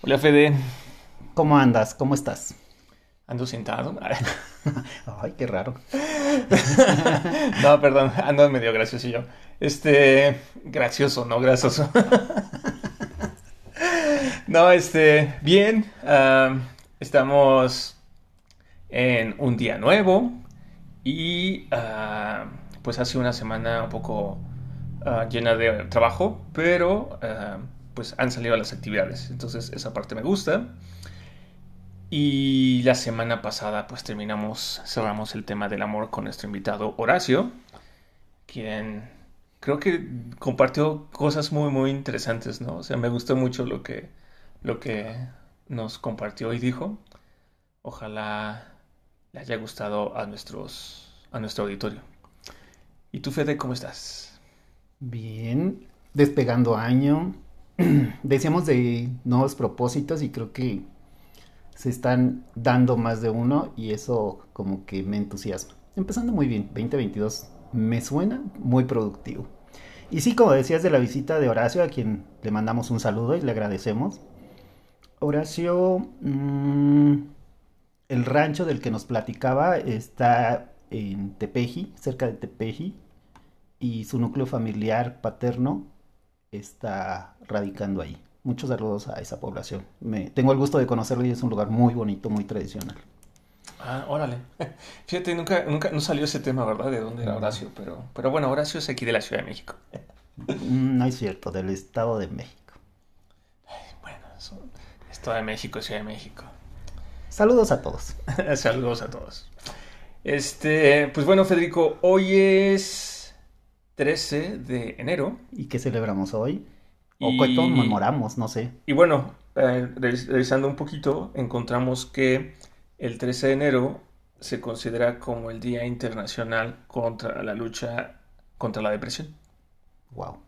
Hola Fede. ¿Cómo andas? ¿Cómo estás? Ando sentado. Ay, qué raro. no, perdón, ando medio graciosillo. Este, gracioso, no gracioso. no, este, bien. estamos en un día nuevo y ah, pues hace una semana un poco ah, llena de trabajo, pero pues han salido las actividades, entonces esa parte me gusta. Y la semana pasada pues terminamos, cerramos el tema del amor con nuestro invitado Horacio, quien creo que compartió cosas muy muy interesantes, ¿no? O sea, me gustó mucho lo que, lo que nos compartió y dijo. Ojalá le haya gustado a, nuestros, a nuestro auditorio. ¿Y tú, Fede, cómo estás? Bien, despegando año. Decíamos de nuevos propósitos y creo que se están dando más de uno y eso como que me entusiasma. Empezando muy bien, 2022 me suena muy productivo. Y sí, como decías de la visita de Horacio, a quien le mandamos un saludo y le agradecemos. Horacio, mmm, el rancho del que nos platicaba está en Tepeji, cerca de Tepeji, y su núcleo familiar paterno está radicando ahí. Muchos saludos a esa población. Me, tengo el gusto de conocerlo y es un lugar muy bonito, muy tradicional. Ah, órale. Fíjate, nunca, nunca no salió ese tema, ¿verdad? De dónde era Horacio, pero, pero bueno, Horacio es aquí de la Ciudad de México. Mm, no es cierto, del Estado de México. bueno, Estado de México, Ciudad de México. Saludos a todos. Saludos a todos. Este, pues bueno, Federico, hoy es 13 de enero. ¿Y qué celebramos hoy? O qué conmemoramos, no sé. Y bueno, eh, revisando un poquito, encontramos que el 13 de enero se considera como el Día Internacional contra la lucha contra la depresión. Wow.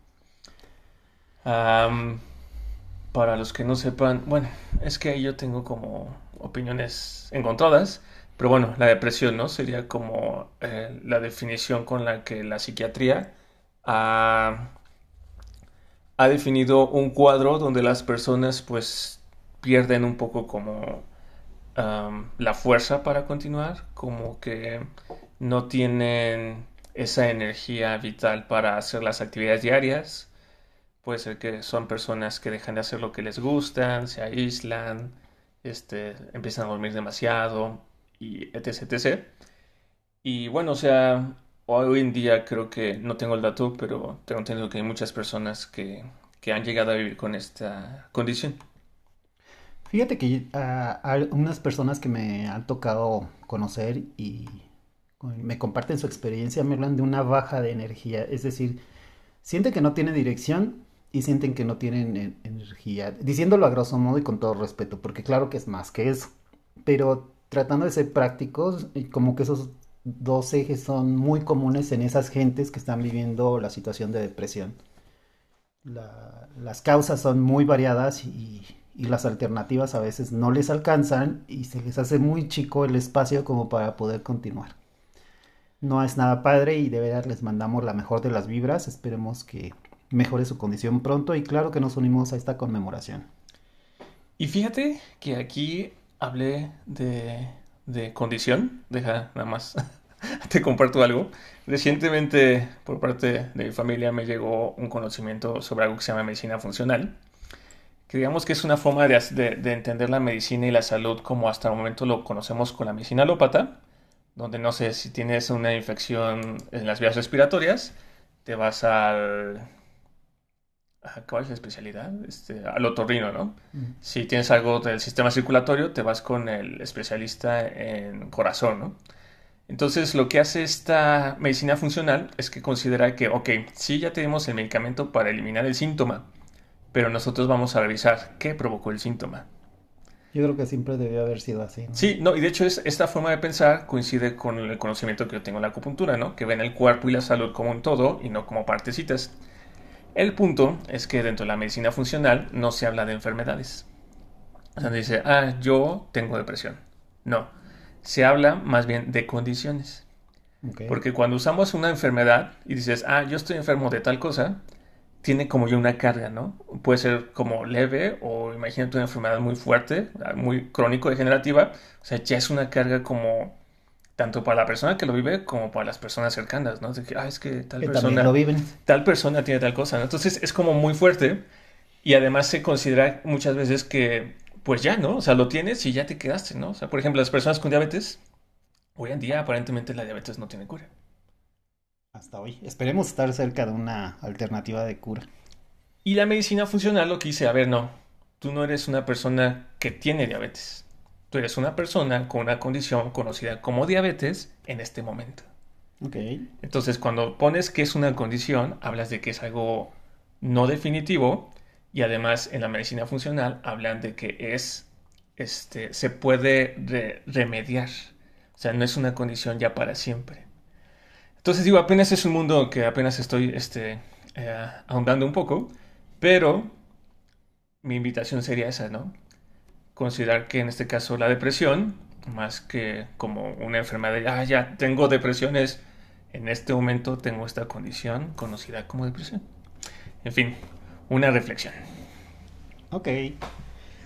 para los que no sepan, bueno, es que yo tengo como opiniones encontradas, pero bueno, la depresión, ¿no? Sería como eh, la definición con la que la psiquiatría ha, ha, definido un cuadro donde las personas pues pierden un poco como la fuerza para continuar, como que no tienen esa energía vital para hacer las actividades diarias. Puede ser que son personas que dejan de hacer lo que les gustan, se aíslan, este, empiezan a dormir demasiado y etc, etc. Y bueno, o sea, hoy en día creo que, no tengo el dato, pero tengo entendido que hay muchas personas que, que han llegado a vivir con esta condición. Fíjate que uh, hay unas personas que me han tocado conocer y me comparten su experiencia, me hablan de una baja de energía, es decir, siente que no tiene dirección y sienten que no tienen energía. Diciéndolo a grosso modo y con todo respeto, porque claro que es más que eso. Pero tratando de ser prácticos, como que esos dos ejes son muy comunes en esas gentes que están viviendo la situación de depresión. las causas son muy variadas y, y las alternativas a veces no les alcanzan y se les hace muy chico el espacio como para poder continuar. No es nada padre y de verdad les mandamos la mejor de las vibras. Esperemos que mejore su condición pronto y claro que nos unimos a esta conmemoración. Y fíjate que aquí hablé de, de condición, deja nada más, te comparto algo. Recientemente por parte de mi familia me llegó un conocimiento sobre algo que se llama medicina funcional, que digamos que es una forma de, de, de entender la medicina y la salud como hasta el momento lo conocemos con la medicina alópata, donde no sé si tienes una infección en las vías respiratorias, te vas al ¿Cuál es la especialidad? Este, al otorrino, ¿no? Si tienes algo del sistema circulatorio, te vas con el especialista en corazón, ¿no? Entonces, lo que hace esta medicina funcional es que considera que, ok, sí ya tenemos el medicamento para eliminar el síntoma, pero nosotros vamos a revisar qué provocó el síntoma. Yo creo que siempre debió haber sido así. ¿no? Sí, no, y de hecho es, esta forma de pensar coincide con el conocimiento que yo tengo en la acupuntura, ¿no? Que ven el cuerpo y la salud como un todo y no como partecitas. El punto es que dentro de la medicina funcional no se habla de enfermedades. O sea, no dice, ah, yo tengo depresión. No, se habla más bien de condiciones. Porque cuando usamos una enfermedad y dices, ah, yo estoy enfermo de tal cosa, tiene como ya una carga, ¿no? Puede ser como leve o imagínate una enfermedad muy fuerte, muy crónico-degenerativa. O sea, ya es una carga como tanto para la persona que lo vive como para las personas cercanas, ¿no? De que, ah, es que tal Que persona, lo viven. tal persona tiene tal cosa, ¿no? Entonces es como muy fuerte y además se considera muchas veces que, pues ya, ¿no? O sea, lo tienes y ya te quedaste, ¿no? O sea, por ejemplo, las personas con diabetes, hoy en día aparentemente la diabetes no tiene cura. Hasta hoy. Esperemos estar cerca de una alternativa de cura. Y la medicina funcional lo que dice, a ver, no, tú no eres una persona que tiene diabetes. Tú eres una persona con una condición conocida como diabetes en este momento. Ok. Entonces, cuando pones que es una condición, hablas de que es algo no definitivo y además en la medicina funcional hablan de que es, este, se puede re- remediar. O sea, no es una condición ya para siempre. Entonces digo, apenas es un mundo que apenas estoy este, eh, ahondando un poco, pero mi invitación sería esa, ¿no? Considerar que en este caso la depresión, más que como una enfermedad, de, ah, ya tengo depresiones, en este momento tengo esta condición conocida como depresión. En fin, una reflexión. Ok.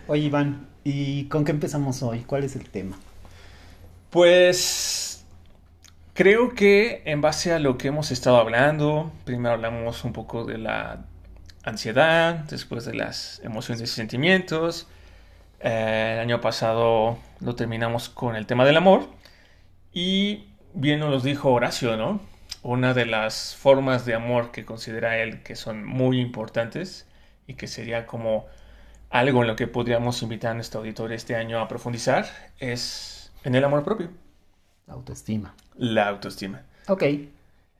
Oye, Iván, ¿y con qué empezamos hoy? ¿Cuál es el tema? Pues creo que en base a lo que hemos estado hablando, primero hablamos un poco de la ansiedad, después de las emociones y sentimientos. Eh, el año pasado lo terminamos con el tema del amor. Y bien nos dijo Horacio, ¿no? Una de las formas de amor que considera él que son muy importantes y que sería como algo en lo que podríamos invitar a nuestro auditorio este año a profundizar es en el amor propio, Autoestima. la autoestima. Ok.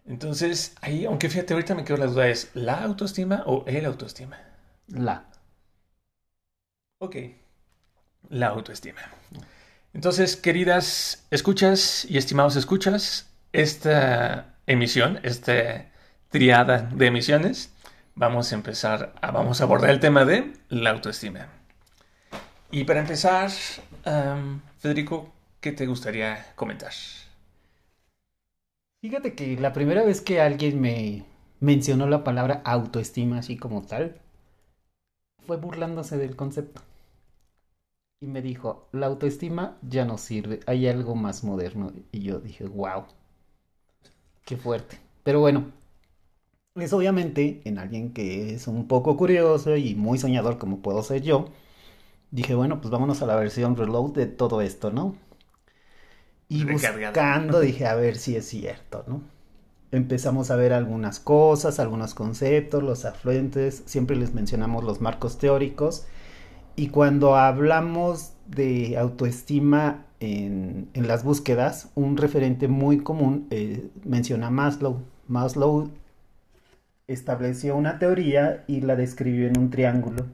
Entonces, ahí, aunque fíjate, ahorita me quedo la duda, ¿es la autoestima o el autoestima? La. Ok, la autoestima. Entonces, queridas escuchas y estimados escuchas, esta emisión, esta triada de emisiones, vamos a empezar, a, vamos a abordar el tema de la autoestima. Y para empezar, Federico, ¿qué te gustaría comentar? Fíjate que la primera vez que alguien me mencionó la palabra autoestima así como tal, fue burlándose del concepto. Y me dijo, la autoestima ya no sirve, hay algo más moderno. Y yo dije, wow, qué fuerte. Pero bueno, es obviamente en alguien que es un poco curioso y muy soñador como puedo ser yo. Dije, bueno, pues vámonos a la versión reload de todo esto, ¿no? Y buscando dije, a ver si es cierto, ¿no? Empezamos a ver algunas cosas, algunos conceptos, los afluentes, siempre les mencionamos los marcos teóricos. Y cuando hablamos de autoestima en, las búsquedas, un referente muy común eh, menciona Maslow. Maslow estableció una teoría y la describió en un triángulo.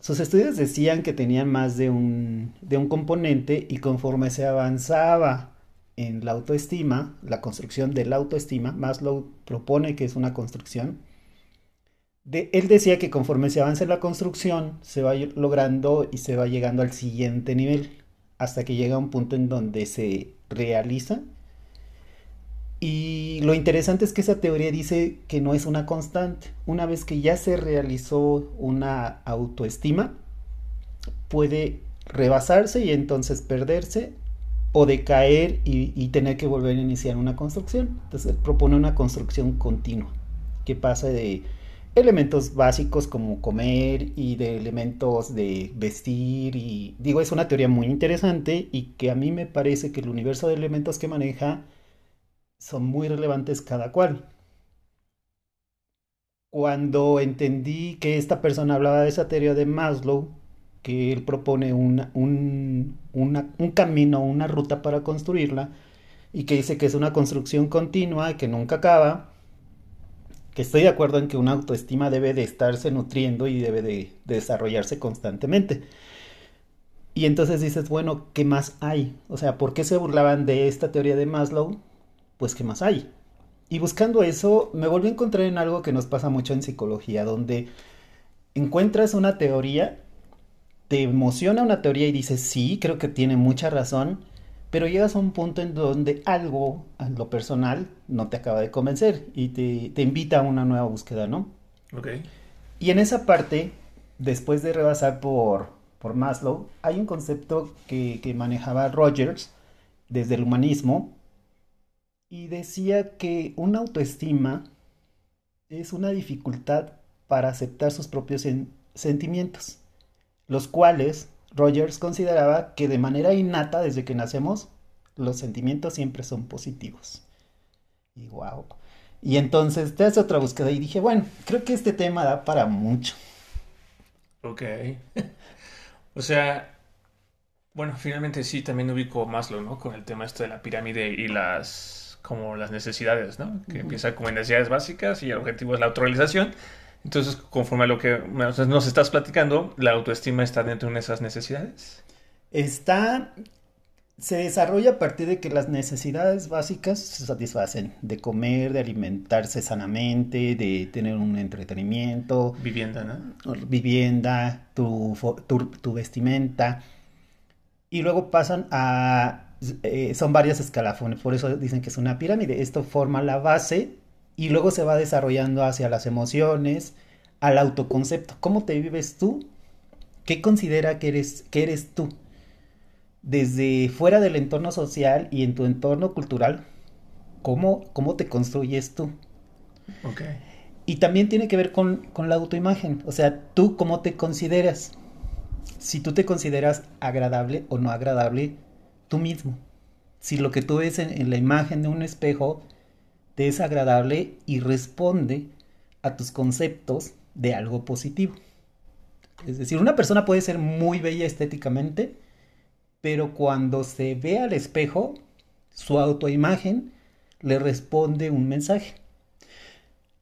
Sus estudios decían que tenían más de un, de un componente y conforme se avanzaba en la autoestima, la construcción de la autoestima, Maslow propone que es una construcción. De, él decía que conforme se avanza en la construcción, se va logrando y se va llegando al siguiente nivel, hasta que llega a un punto en donde se realiza. Y lo interesante es que esa teoría dice que no es una constante. Una vez que ya se realizó una autoestima, puede rebasarse y entonces perderse o decaer y, y tener que volver a iniciar una construcción. Entonces él propone una construcción continua que pasa de elementos básicos como comer y de elementos de vestir y digo es una teoría muy interesante y que a mí me parece que el universo de elementos que maneja son muy relevantes cada cual. Cuando entendí que esta persona hablaba de esa teoría de Maslow, que él propone un, un camino, una ruta para construirla, y que dice que es una construcción continua, que nunca acaba, que estoy de acuerdo en que una autoestima debe de estarse nutriendo y debe de, desarrollarse constantemente. Y entonces dices, bueno, ¿qué más hay? O sea, ¿por qué se burlaban de esta teoría de Maslow? Pues, ¿qué más hay? Y buscando eso, me volví a encontrar en algo que nos pasa mucho en psicología, donde encuentras una teoría, te emociona una teoría y dices, sí, creo que tiene mucha razón, pero llegas a un punto en donde algo, en lo personal, no te acaba de convencer y te, invita a una nueva búsqueda, ¿no? Ok. Y en esa parte, después de rebasar por, por Maslow, hay un concepto que, que manejaba Rogers desde el humanismo y decía que una autoestima es una dificultad para aceptar sus propios sentimientos, los cuales Rogers consideraba que de manera innata, desde que nacemos, los sentimientos siempre son positivos. Y wow. Y entonces te hace otra búsqueda y dije, bueno, creo que este tema da para mucho. Ok. o sea, bueno, finalmente sí, también ubico Maslow, ¿no? Con el tema esto de la pirámide y las, como las necesidades, ¿no? Que empieza como en necesidades básicas y el objetivo es la autorrealización. Entonces, conforme a lo que nos estás platicando, ¿la autoestima está dentro de esas necesidades? Está, se desarrolla a partir de que las necesidades básicas se satisfacen, de comer, de alimentarse sanamente, de tener un entretenimiento. Vivienda, ¿no? Vivienda, tu, tu, vestimenta. Y luego pasan a... Eh, son varias escalafones, por eso dicen que es una pirámide. Esto forma la base y luego se va desarrollando hacia las emociones, al autoconcepto. ¿Cómo te vives tú? ¿Qué considera que eres, que eres tú? Desde fuera del entorno social y en tu entorno cultural, ¿cómo, cómo te construyes tú? Okay. Y también tiene que ver con, la autoimagen, o sea, tú cómo te consideras. Si tú te consideras agradable o no agradable, tú mismo. Si lo que tú ves en la imagen de un espejo es agradable y responde a tus conceptos de algo positivo. Es decir, una persona puede ser muy bella estéticamente, pero cuando se ve al espejo, su autoimagen le responde un mensaje.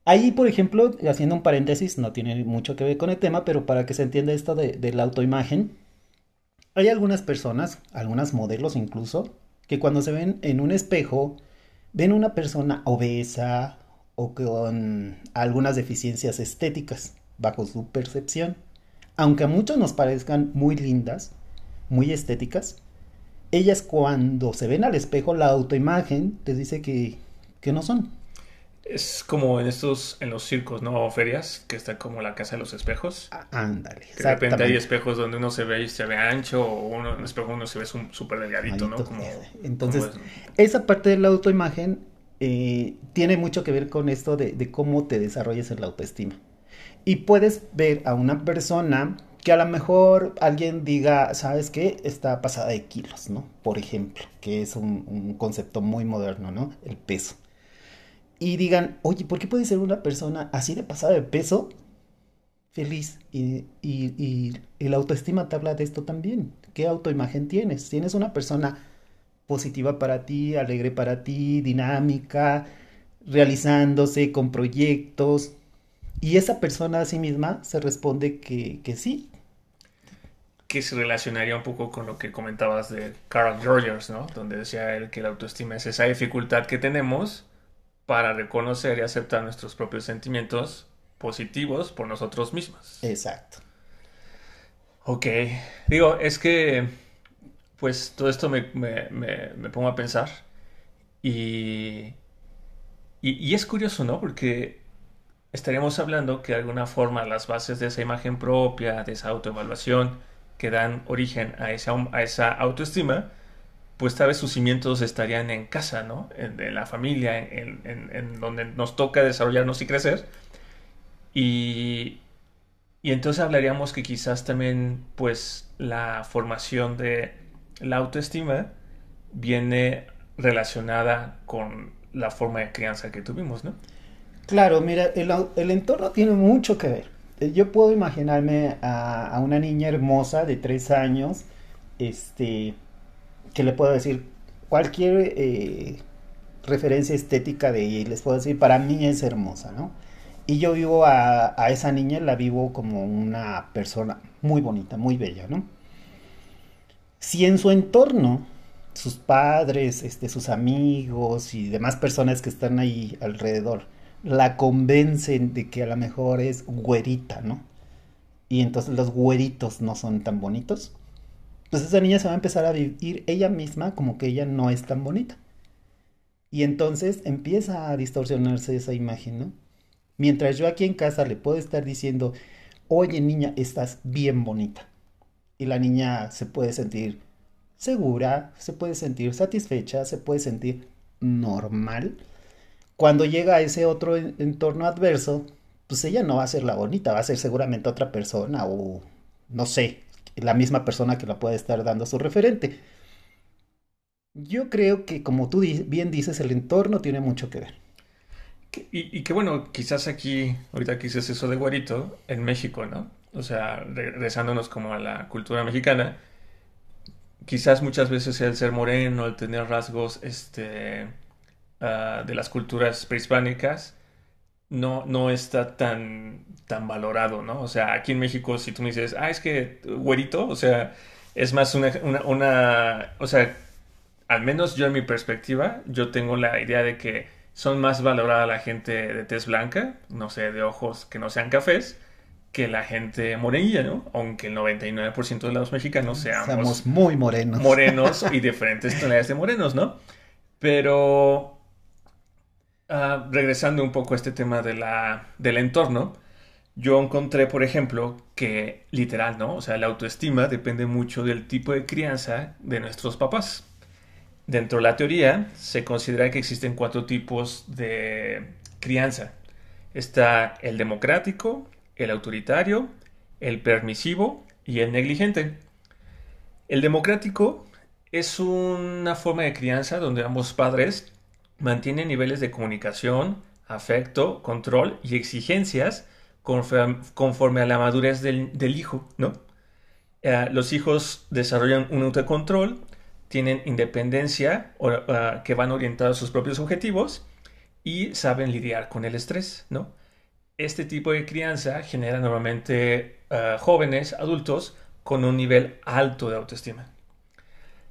Ahí, por ejemplo, haciendo un paréntesis, no tiene mucho que ver con el tema, pero para que se entienda esto de, de la autoimagen, hay algunas personas, algunas modelos incluso, que cuando se ven en un espejo ven una persona obesa o con algunas deficiencias estéticas bajo su percepción, aunque a muchos nos parezcan muy lindas, muy estéticas, ellas cuando se ven al espejo la autoimagen les dice que, que no son. Es como en estos, en los circos, ¿no? O ferias, que está como la casa de los espejos. Ah, ándale. de repente hay espejos donde uno se ve y se ve ancho, o uno, en un espejo uno se ve súper delgadito, ¿no? Como, Entonces, esa parte de la autoimagen eh, tiene mucho que ver con esto de, de cómo te desarrollas en la autoestima. Y puedes ver a una persona que a lo mejor alguien diga, ¿sabes qué? Está pasada de kilos, ¿no? Por ejemplo, que es un, un concepto muy moderno, ¿no? El peso y digan, oye, ¿por qué puede ser una persona así de pasada de peso feliz? Y, y, y, la autoestima te habla de esto también. ¿Qué autoimagen tienes? Tienes una persona positiva para ti, alegre para ti, dinámica, realizándose con proyectos. Y esa persona a sí misma se responde que, que sí. Que se relacionaría un poco con lo que comentabas de Carl Rogers, ¿no? Donde decía él que la autoestima es esa dificultad que tenemos para reconocer y aceptar nuestros propios sentimientos positivos por nosotros mismos. Exacto. Ok, digo, es que pues todo esto me, pongo a pensar y, y, es curioso, ¿no? Porque estaríamos hablando que de alguna forma las bases de esa imagen propia, de esa autoevaluación que dan origen a esa, a esa autoestima, pues tal vez sus cimientos estarían en casa, ¿no? En, la familia, en, donde nos toca desarrollarnos y crecer. Y, y entonces hablaríamos que quizás también, pues, la formación de la autoestima viene relacionada con la forma de crianza que tuvimos, ¿no? Claro, mira, el, el entorno tiene mucho que ver. Eh, yo puedo imaginarme a, a una niña hermosa de tres años, este, que le puedo decir cualquier eh, referencia estética de ella les puedo decir, para mí es hermosa, ¿no? Y yo vivo a, a esa niña, la vivo como una persona muy bonita, muy bella, ¿no? Si en su entorno, sus padres, este, sus amigos y demás personas que están ahí alrededor, la convencen de que a lo mejor es güerita, ¿no? Y entonces los güeritos no son tan bonitos. Pues esa niña se va a empezar a vivir ella misma como que ella no es tan bonita. Y entonces empieza a distorsionarse esa imagen, ¿no? Mientras yo aquí en casa le puedo estar diciendo, oye niña, estás bien bonita. Y la niña se puede sentir segura, se puede sentir satisfecha, se puede sentir normal. Cuando llega a ese otro entorno adverso, pues ella no va a ser la bonita, va a ser seguramente otra persona o no sé, la misma persona que la puede estar dando su referente. Yo creo que como tú bien dices, el entorno tiene mucho que ver. Y, que bueno, quizás aquí, ahorita que dices eso de güerito, en México, ¿no? O sea, regresándonos como a la cultura mexicana, quizás muchas veces el ser moreno, el tener rasgos este, ah, de las culturas prehispánicas, no, no está tan, tan valorado, ¿no? O sea, aquí en México, si tú me dices, ah, es que güerito, o sea, es más una, una, o sea, al menos yo en mi perspectiva, yo tengo la idea de que son más valorada la gente de tez blanca, no sé, de ojos que no sean cafés, que la gente morenilla, ¿no? Aunque el 99% de los mexicanos seamos muy morenos. Morenos y diferentes tonalidades de morenos, ¿no? Pero Ah, regresando un poco a este tema de la, del entorno, yo encontré, por ejemplo, que literal, ¿no? O sea, la autoestima depende mucho del tipo de crianza de nuestros papás. Dentro de la teoría se considera que existen cuatro tipos de crianza. Está el democrático, el autoritario, el permisivo y el negligente. El democrático es una forma de crianza donde ambos padres mantiene niveles de comunicación, afecto, control y exigencias conforme, a la madurez del, hijo. Eh, los hijos desarrollan un autocontrol, tienen independencia ah, que van orientados a sus propios objetivos y saben lidiar con el estrés. Este tipo de crianza genera normalmente ah, jóvenes, adultos, con un nivel alto de autoestima.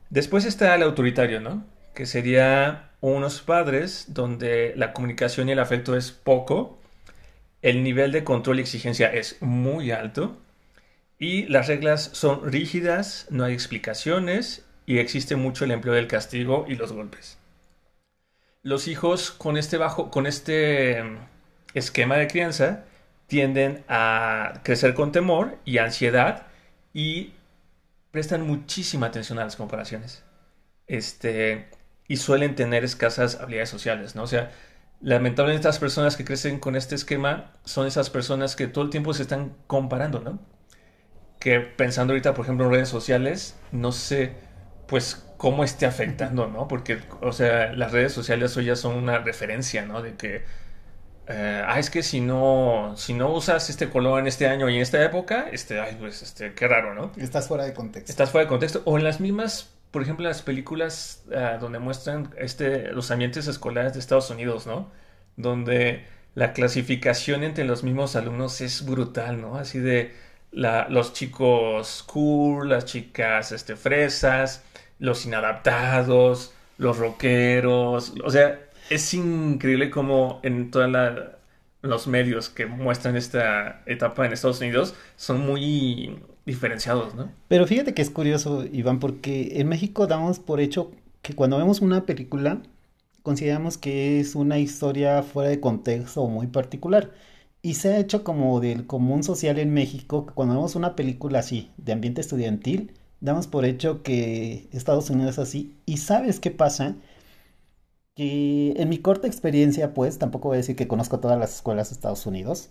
Después está el autoritario, ¿no? Que sería unos padres donde la comunicación y el afecto es poco, el nivel de control y exigencia es muy alto y las reglas son rígidas, no hay explicaciones y existe mucho el empleo del castigo y los golpes. Los hijos con este bajo con este esquema de crianza tienden a crecer con temor y ansiedad y prestan muchísima atención a las comparaciones. Este, y suelen tener escasas habilidades sociales, ¿no? O sea, lamentablemente estas personas que crecen con este esquema son esas personas que todo el tiempo se están comparando, ¿no? Que pensando ahorita, por ejemplo, en redes sociales, no sé, pues, cómo esté afectando, ¿no? Porque, o sea, las redes sociales hoy ya son una referencia, ¿no? De que, eh, ah, es que si no, si no usas este color en este año y en esta época, este, ay, pues, este, qué raro, ¿no? Estás fuera de contexto. Estás fuera de contexto. O en las mismas por ejemplo, las películas ah, donde muestran este, los ambientes escolares de Estados Unidos, ¿no? Donde la clasificación entre los mismos alumnos es brutal, ¿no? Así de los chicos cool, las chicas este, fresas, los inadaptados, los rockeros. O sea, es increíble como en todos los medios que muestran esta etapa en Estados Unidos son muy diferenciados, ¿no? Pero fíjate que es curioso, Iván, porque en México damos por hecho que cuando vemos una película, consideramos que es una historia fuera de contexto o muy particular. Y se ha hecho como del común social en México, que cuando vemos una película así, de ambiente estudiantil, damos por hecho que Estados Unidos es así. ¿Y sabes qué pasa? Que en mi corta experiencia, pues, tampoco voy a decir que conozco todas las escuelas de Estados Unidos,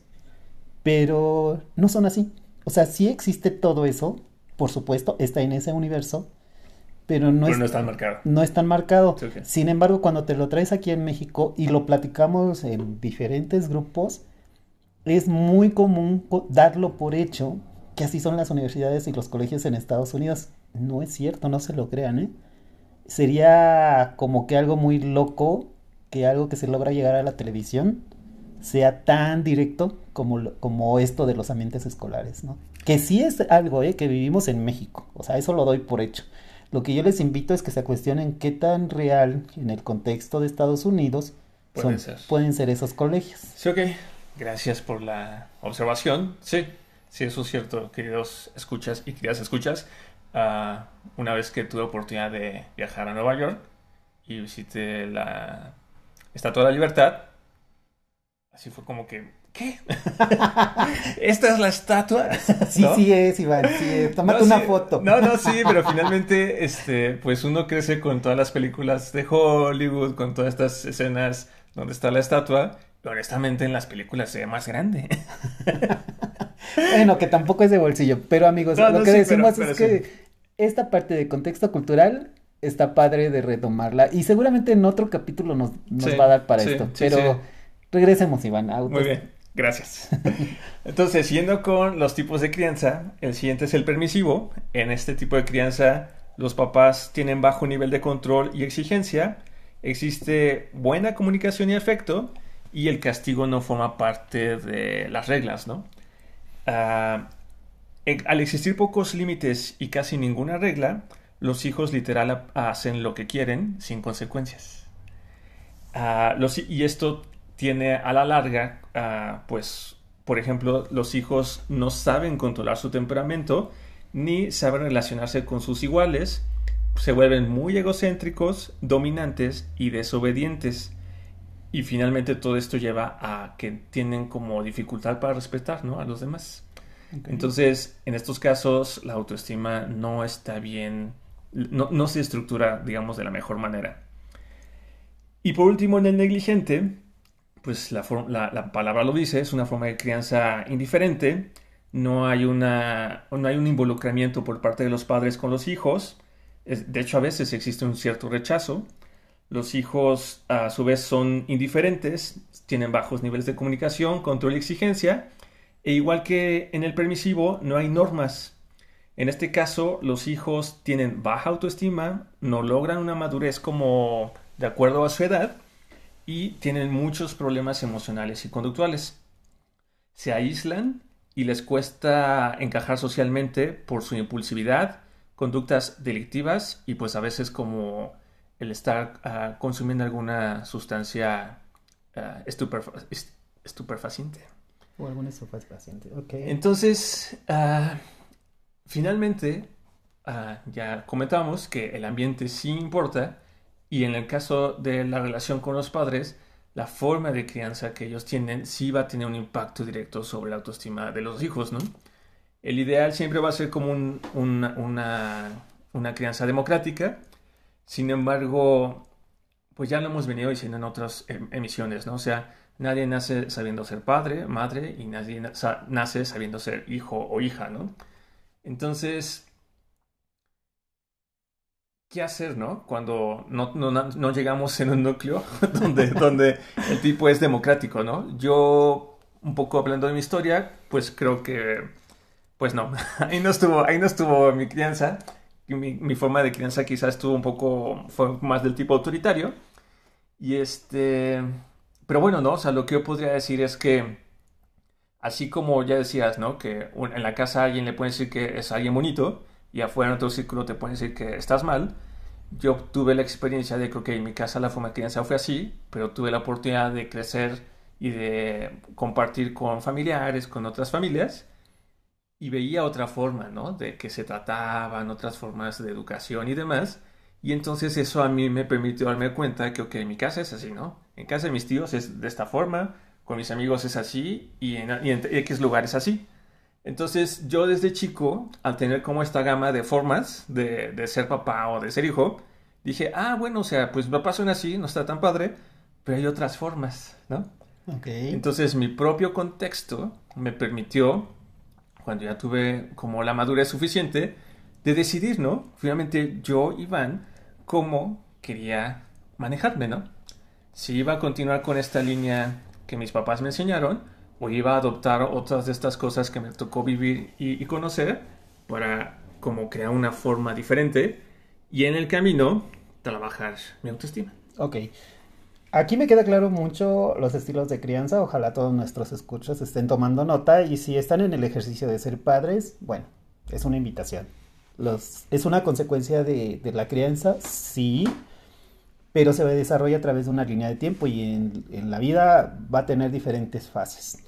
pero no son así. O sea, sí existe todo eso, por supuesto, está en ese universo, pero no, es, no tan marcado. No marcado. Sin embargo, cuando te lo traes aquí en México y lo platicamos en diferentes grupos, es muy común darlo por hecho que así son las universidades y los colegios en Estados Unidos. No es cierto, no se lo crean, ¿eh? Sería como que algo muy loco, que algo que se logra llegar a la televisión sea tan directo como, como esto de los ambientes escolares, ¿no? Que sí es algo ¿eh? que vivimos en México, o sea, eso lo doy por hecho. Lo que yo les invito es que se cuestionen qué tan real en el contexto de Estados Unidos pueden, ser. pueden ser esos colegios. Sí, ok. Gracias por la observación. Sí, sí, eso es cierto, queridos escuchas y queridas escuchas. Uh, una vez que tuve oportunidad de viajar a Nueva York y visité la Estatua de la Libertad, así fue como que, ¿qué? ¿Esta es la estatua? Sí, sí es, Iván, sí es. Tómate una foto. No, no, sí, pero finalmente, este, pues uno crece con todas las películas de Hollywood, con todas estas escenas donde está la estatua, pero honestamente en las películas se ve más grande. bueno, que tampoco es de bolsillo, pero amigos, lo que decimos es que esta parte de contexto cultural está padre de retomarla y seguramente en otro capítulo nos, va a dar para esto, pero regresemos Iván. Muy bien, gracias. Entonces, siguiendo con los tipos de crianza, el siguiente es el permisivo. En este tipo de crianza, los papás tienen bajo nivel de control y exigencia, existe buena comunicación y afecto y el castigo no forma parte de las reglas, ¿no? Ah, al existir pocos límites y casi ninguna regla, los hijos literal hacen lo que quieren sin consecuencias. Ah, y esto tiene a la larga, ah, pues, por ejemplo, los hijos no saben controlar su temperamento ni saben relacionarse con sus iguales, se vuelven muy egocéntricos, dominantes y desobedientes. Y finalmente todo esto lleva a que tienen como dificultad para respetar ¿no? a los demás. Entonces, en estos casos, la autoestima no está bien, no, se estructura, digamos, de la mejor manera. Y por último, en el negligente, pues la, la, palabra lo dice, es una forma de crianza indiferente, no hay, una, no hay un involucramiento por parte de los padres con los hijos, de hecho a veces existe un cierto rechazo, los hijos a su vez son indiferentes, tienen bajos niveles de comunicación, control y exigencia, e igual que en el permisivo, no hay normas. En este caso, los hijos tienen baja autoestima, no logran una madurez como de acuerdo a su edad y tienen muchos problemas emocionales y conductuales. Se aíslan y les cuesta encajar socialmente por su impulsividad, conductas delictivas y pues a veces como el estar ah, consumiendo alguna sustancia uh, estupefaciente. O paciente. Okay. Entonces, ah, finalmente, ya comentamos que el ambiente sí importa y en el caso de la relación con los padres, la forma de crianza que ellos tienen sí va a tener un impacto directo sobre la autoestima de los hijos, ¿no? El ideal siempre va a ser como una, una crianza democrática, sin embargo, pues ya lo hemos venido diciendo en otras em, emisiones, ¿no? O sea, Nadie nace sabiendo ser padre, madre, y nadie nace sabiendo ser hijo o hija, ¿no? Entonces, ¿qué hacer, no? Cuando no, llegamos en un núcleo donde, donde el tipo es democrático, ¿no? Yo, un poco hablando de mi historia, pues creo que, pues no, ahí no estuvo, ahí no estuvo mi crianza. Mi, mi forma de crianza quizás estuvo un poco, fue más del tipo autoritario. Y este pero bueno, ¿no? O sea, lo que yo podría decir es que, así como ya decías, ¿no? Que en la casa alguien le puede decir que es alguien bonito y afuera en otro círculo te pueden decir que estás mal. Yo tuve la experiencia de que, en mi casa la forma de crianza fue así, pero tuve la oportunidad de crecer y de compartir con familiares, con otras familias, y veía otra forma, ¿no? De que se trataban, otras formas de educación y demás. Y entonces eso a mí me permitió darme cuenta que, ok, mi casa es así, ¿no? En casa de mis tíos es de esta forma, con mis amigos es así y en, y en X lugares así. Entonces yo desde chico, al tener como esta gama de formas de, de, ser papá o de ser hijo, dije, ah, bueno, o sea, pues papá suena así, no está tan padre, pero hay otras formas, ¿no? Okay. Entonces mi propio contexto me permitió, cuando ya tuve como la madurez suficiente, de decidir, ¿no? Finalmente yo, Iván, cómo quería manejarme, ¿no? si iba a continuar con esta línea que mis papás me enseñaron o iba a adoptar otras de estas cosas que me tocó vivir y, conocer para como crear una forma diferente y en el camino trabajar mi autoestima. Ok. Aquí me queda claro mucho los estilos de crianza. Ojalá todos nuestros escuchas estén tomando nota y si están en el ejercicio de ser padres, bueno, es una invitación. Los, ¿Es una consecuencia de, de la crianza? Sí, pero se desarrolla a través de una línea de tiempo y en, en, la vida va a tener diferentes fases.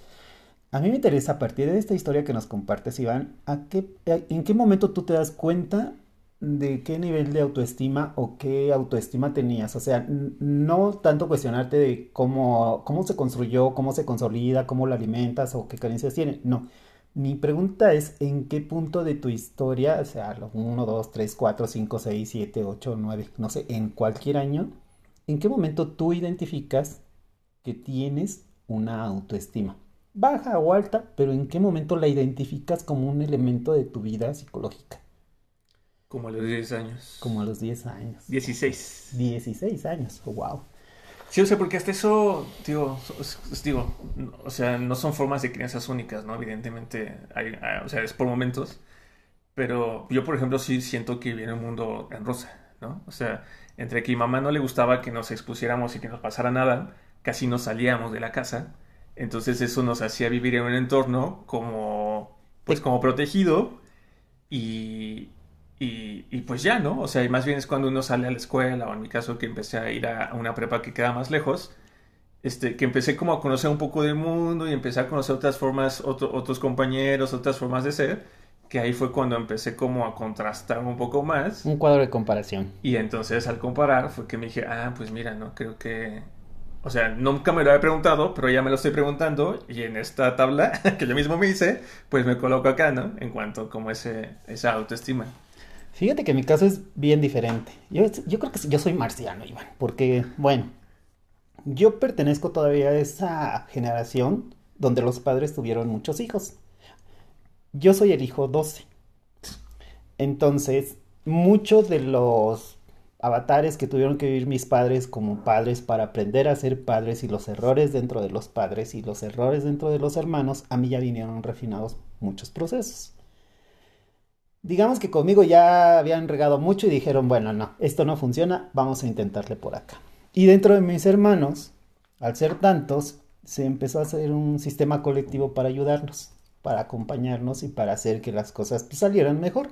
A mí me interesa a partir de esta historia que nos compartes, Iván, ¿a qué, ¿en qué momento tú te das cuenta de qué nivel de autoestima o qué autoestima tenías. O sea, no tanto cuestionarte de cómo, cómo se construyó, cómo se consolida, cómo la alimentas o qué carencias tiene. No. Mi pregunta es en qué punto de tu historia, o sea, 1, 2, 3, 4, 5, 6, 7, 8, 9, no sé, en cualquier año, en qué momento tú identificas que tienes una autoestima. Baja o alta, pero en qué momento la identificas como un elemento de tu vida psicológica. Como a los 10 años. Como a los 10 años. 16. 16 años, oh, wow. Sí, o sea, porque hasta eso, digo, digo, o sea, no son formas de crianzas únicas, ¿no? Evidentemente, hay, o sea, es por momentos, pero yo, por ejemplo, sí siento que viene un mundo en rosa, ¿no? O sea, entre que mi mamá no le gustaba que nos expusiéramos y que nos pasara nada, casi no salíamos de la casa, entonces eso nos hacía vivir en un entorno como, pues, como protegido y, y, pues ya, ¿no? O sea, más bien es cuando uno sale a la escuela, o en mi caso que empecé a ir a, una prepa que queda más lejos, este, que empecé como a conocer un poco del mundo y empecé a conocer otras formas, otros compañeros, otras formas de ser, que ahí fue cuando empecé como a contrastar un poco más. Un cuadro de comparación. Y entonces al comparar fue que me dije, ah, pues mira, ¿no? Creo que... O sea, nunca me lo había preguntado, pero ya me lo estoy preguntando y en esta tabla que yo mismo me hice, pues me coloco acá, ¿no? En cuanto como ese, esa autoestima. Fíjate que mi caso es bien diferente. Yo, creo que yo soy marciano, Iván, porque, bueno, yo pertenezco todavía a esa generación donde los padres tuvieron muchos hijos. Yo soy el hijo 12. Entonces, muchos de los avatares que tuvieron que vivir mis padres como padres para aprender a ser padres y los errores dentro de los padres y los errores dentro de los hermanos, a mí ya vinieron refinados muchos procesos digamos que conmigo ya habían regado mucho y dijeron, bueno, no, esto no funciona, vamos a intentarle por acá. Y dentro de mis hermanos, al ser tantos, se empezó a hacer un sistema colectivo para ayudarnos, para acompañarnos y para hacer que las cosas pues, salieran mejor.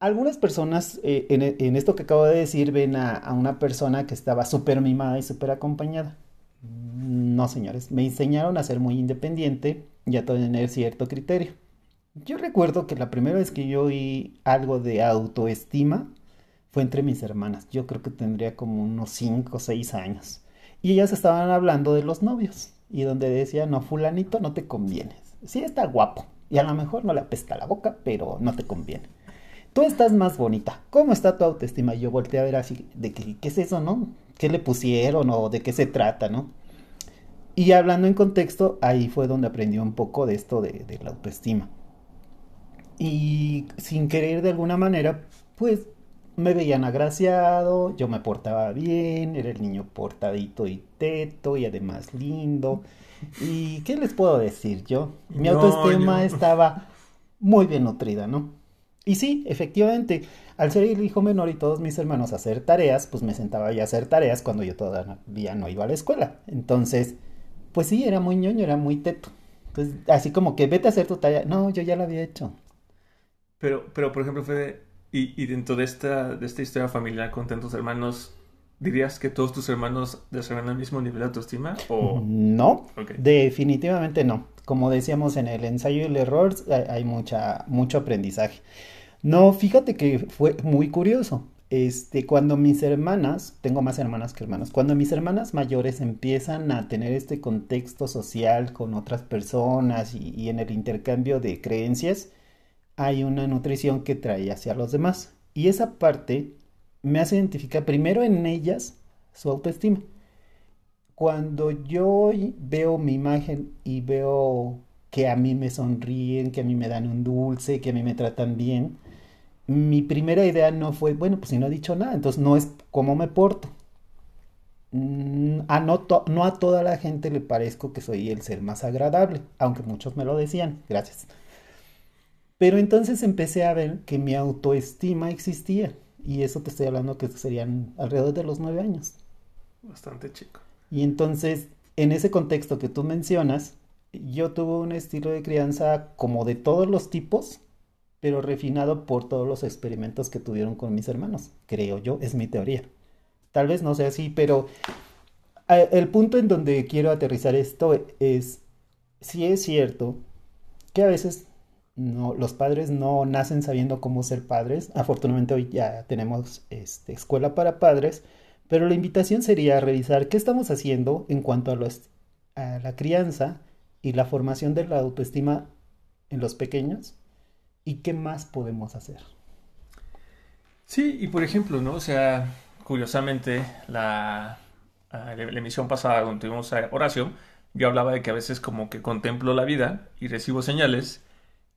Algunas personas eh, en, esto que acabo de decir ven a, una persona que estaba súper mimada y súper acompañada. No, señores, me enseñaron a ser muy independiente y a tener cierto criterio. Yo recuerdo que la primera vez que yo oí algo de autoestima fue entre mis hermanas. Yo creo que tendría como unos 5 o 6 años. Y ellas estaban hablando de los novios. Y donde decía, no, fulanito, no te conviene. Sí está guapo. Y a lo mejor no le apesta la boca, pero no te conviene. Tú estás más bonita. ¿Cómo está tu autoestima? Yo volteé a ver así, de ¿qué es eso, no? ¿Qué le pusieron o de qué se trata, no? Y hablando en contexto, ahí fue donde aprendí un poco de esto de la autoestima. Y sin querer de alguna manera, pues me veían agraciado, yo me portaba bien, era el niño portadito y teto y además lindo. ¿Y qué les puedo decir yo? Mi autoestima estaba muy bien nutrida, ¿no? Y sí, efectivamente, al ser el hijo menor y todos mis hermanos a hacer tareas, pues me sentaba a hacer tareas cuando yo todavía no iba a la escuela. Entonces, pues sí, era muy ñoño, era muy teto. Entonces, así como que vete a hacer tu tarea. No, yo ya la había hecho. Pero, pero por ejemplo, Fede, y, y dentro de esta, de esta historia familiar con tantos hermanos, ¿dirías que todos tus hermanos desarrollan el mismo nivel de autoestima? O... No, definitivamente no. Como decíamos en el ensayo y el error, hay mucha, mucho aprendizaje. No, fíjate que fue muy curioso. Este, cuando mis hermanas, tengo más hermanas que hermanos, cuando mis hermanas mayores empiezan a tener este contexto social con otras personas y, y en el intercambio de creencias, hay una nutrición que trae hacia los demás. Y esa parte me hace identificar primero en ellas su autoestima. Cuando yo veo mi imagen y veo que a mí me sonríen, que a mí me dan un dulce, que a mí me tratan bien, mi primera idea no fue, bueno, pues si no he dicho nada, entonces no es cómo me porto. Mm, a no, no a toda la gente le parezco que soy el ser más agradable, aunque muchos me lo decían, gracias. Pero entonces empecé a ver que mi autoestima existía. Y eso te estoy hablando que serían alrededor de los nueve años. bastante chico. Y entonces, en ese contexto que tú mencionas, yo tuve un estilo de crianza como de todos los tipos, pero refinado por todos los experimentos que tuvieron con mis hermanos, creo yo, es mi teoría. Tal vez no sea así, pero el punto en donde quiero aterrizar esto es, si es cierto que a veces los padres no nacen sabiendo cómo ser padres. Afortunadamente hoy ya tenemos este, escuela para padres, pero la invitación sería revisar qué estamos haciendo en cuanto a, la crianza y la formación de la autoestima en los pequeños y qué más podemos hacer. Sí, y por ejemplo, ¿no? O sea, curiosamente, la, la, la emisión pasada donde tuvimos a Horacio, yo hablaba de que a veces como que contemplo la vida y recibo señales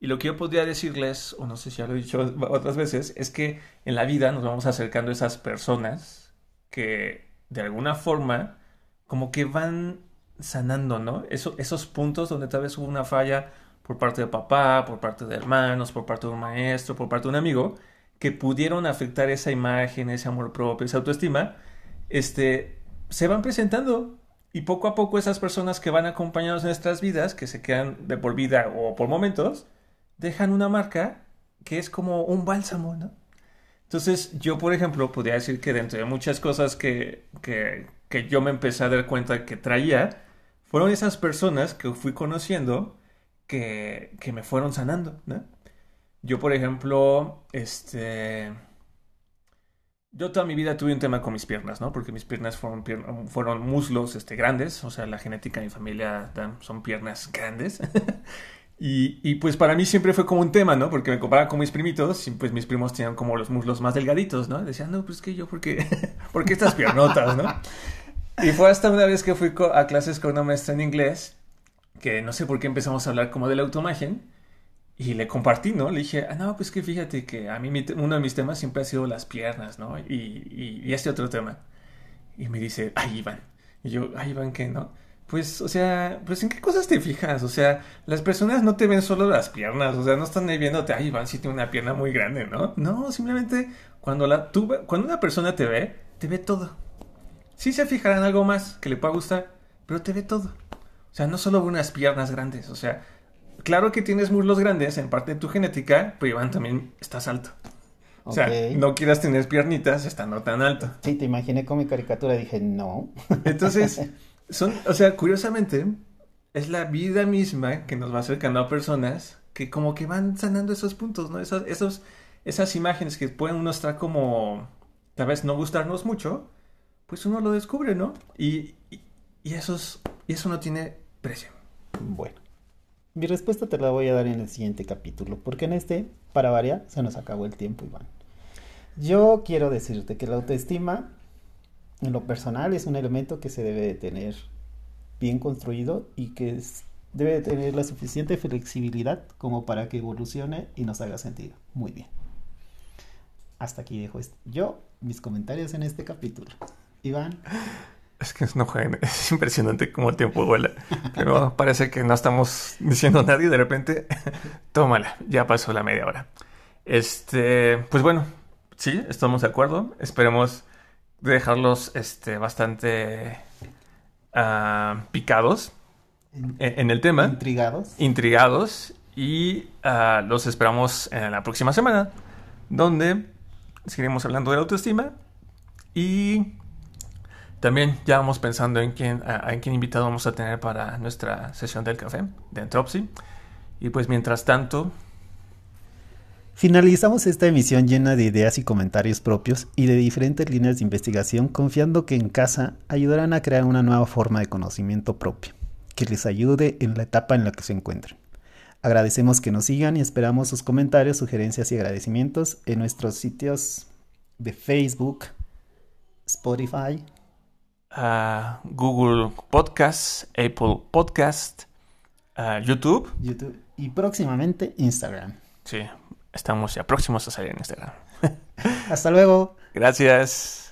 y lo que yo podría decirles, o no sé si ya lo he dicho otras veces, es que en la vida nos vamos acercando a esas personas que de alguna forma como que van sanando, ¿no? Eso, esos puntos donde tal vez hubo una falla por parte de papá, por parte de hermanos, por parte de un maestro, por parte de un amigo, que pudieron afectar esa imagen, ese amor propio, esa autoestima, este, se van presentando y poco a poco esas personas que van acompañados en nuestras vidas, que se quedan de por vida o por momentos, dejan una marca que es como un bálsamo, ¿no? Entonces, yo, por ejemplo, podría decir que dentro de muchas cosas que, que, que yo me empecé a dar cuenta que traía, fueron esas personas que fui conociendo que, que me fueron sanando, ¿no? Yo, por ejemplo, este... Yo toda mi vida tuve un tema con mis piernas, ¿no? Porque mis piernas fueron, fueron muslos este, grandes, o sea, la genética de mi familia son piernas grandes. Y, pues para mí siempre fue como un tema, ¿no? Porque me comparaba con mis primitos y pues mis primos tenían como los muslos más delgaditos, ¿no? Decían, no, pues que yo, ¿por qué, ¿por qué estas piernotas, no? Y fue hasta una vez que fui a clases con una maestra en inglés, que no sé por qué empezamos a hablar como de la autoimagen, y le compartí, ¿no? Le dije, ah, no, pues que fíjate que a mí uno de mis temas siempre ha sido las piernas, ¿no? Y, y, este otro tema. Y me dice, ay, Iván. Y yo, ay, Iván, ¿qué, no? Pues, o sea, pues en qué cosas te fijas, o sea, las personas no te ven solo las piernas, o sea, no están ahí viéndote, ay, Iván sí tiene una pierna muy grande, ¿no? No, simplemente cuando la tú, cuando una persona te ve, te ve todo. Sí se fijará en algo más que le pueda gustar, pero te ve todo. O sea, no solo unas piernas grandes, o sea, claro que tienes muslos grandes en parte de tu genética, pero Iván también estás alto. O sea, no quieras tener piernitas estando tan alto. Sí, te imaginé con mi caricatura dije, no. Entonces, Son, o sea, curiosamente, es la vida misma que nos va acercando a personas que como que van sanando esos puntos, ¿no? Esos, esos, esas imágenes que pueden uno estar como, tal vez no gustarnos mucho, pues uno lo descubre, ¿no? Y, y, y, esos, y eso no tiene precio. Bueno, mi respuesta te la voy a dar en el siguiente capítulo, porque en este, para variar, se nos acabó el tiempo, Iván. Yo quiero decirte que la autoestima en lo personal es un elemento que se debe de tener bien construido y que debe de tener la suficiente flexibilidad como para que evolucione y nos haga sentido. Muy bien. Hasta aquí dejo yo mis comentarios en este capítulo. Iván. Es que no es impresionante cómo el tiempo vuela. Pero parece que no estamos diciendo a nadie de repente, tómala, ya pasó la media hora. Este, pues bueno, sí, estamos de acuerdo. Esperemos dejarlos este, bastante uh, picados en, el tema. Intrigados. Intrigados. Y uh, los esperamos en la próxima semana, donde seguiremos hablando de la autoestima. Y también ya vamos pensando en quién, en quién invitado vamos a tener para nuestra sesión del café de Entropsy. Y pues mientras tanto, Finalizamos esta emisión llena de ideas y comentarios propios y de diferentes líneas de investigación confiando que en casa ayudarán a crear una nueva forma de conocimiento propio, que les ayude en la etapa en la que se encuentren. Agradecemos que nos sigan y esperamos sus comentarios, sugerencias y agradecimientos en nuestros sitios de Facebook, Spotify, Google Podcast, Apple Podcast, YouTube. YouTube y próximamente Instagram. Sí, estamos ya próximos a salir en Instagram. Hasta luego. Gracias.